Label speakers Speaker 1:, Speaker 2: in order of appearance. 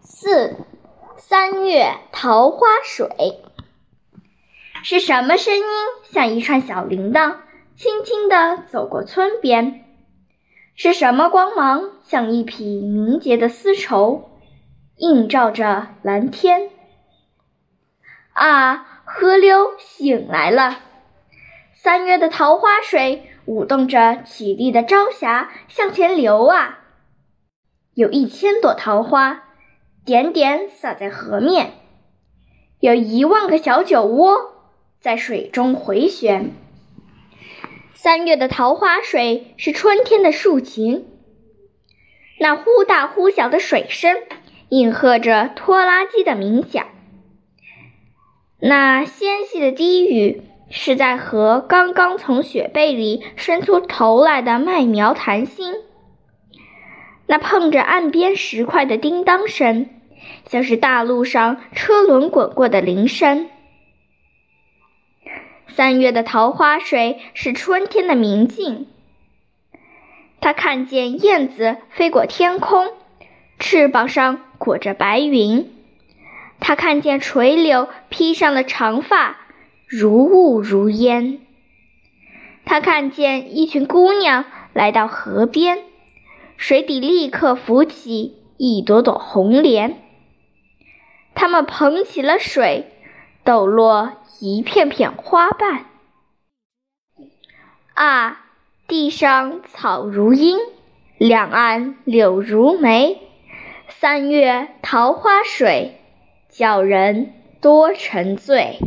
Speaker 1: 四三月桃花水，是什么声音像一串小铃铛，轻轻地走过村边？是什么光芒像一匹明洁的丝绸，映照着蓝天？啊，河流醒来了，三月的桃花水舞动着绮丽的朝霞向前流啊！有一千朵桃花。点点洒在河面，有一万个小酒窝在水中回旋。三月的桃花水是春天的竖琴，那忽大忽小的水声应和着拖拉机的鸣响，那纤细的低语是在和刚刚从雪被里伸出头来的麦苗谈心，那碰着岸边石块的叮当声。像是大路上车轮滚过的铃声。三月的桃花水是春天的明镜。他看见燕子飞过天空，翅膀上裹着白云。他看见垂柳披上了长发，如雾如烟。他看见一群姑娘来到河边，水底立刻浮起一朵朵红莲。他们捧起了水，抖落一片片花瓣。啊，地上草如茵，两岸柳如眉。三月桃花水，叫人多沉醉。